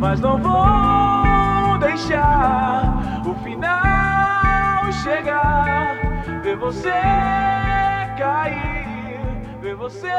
mas não vou deixar o final chegar. Ver você cair, ver você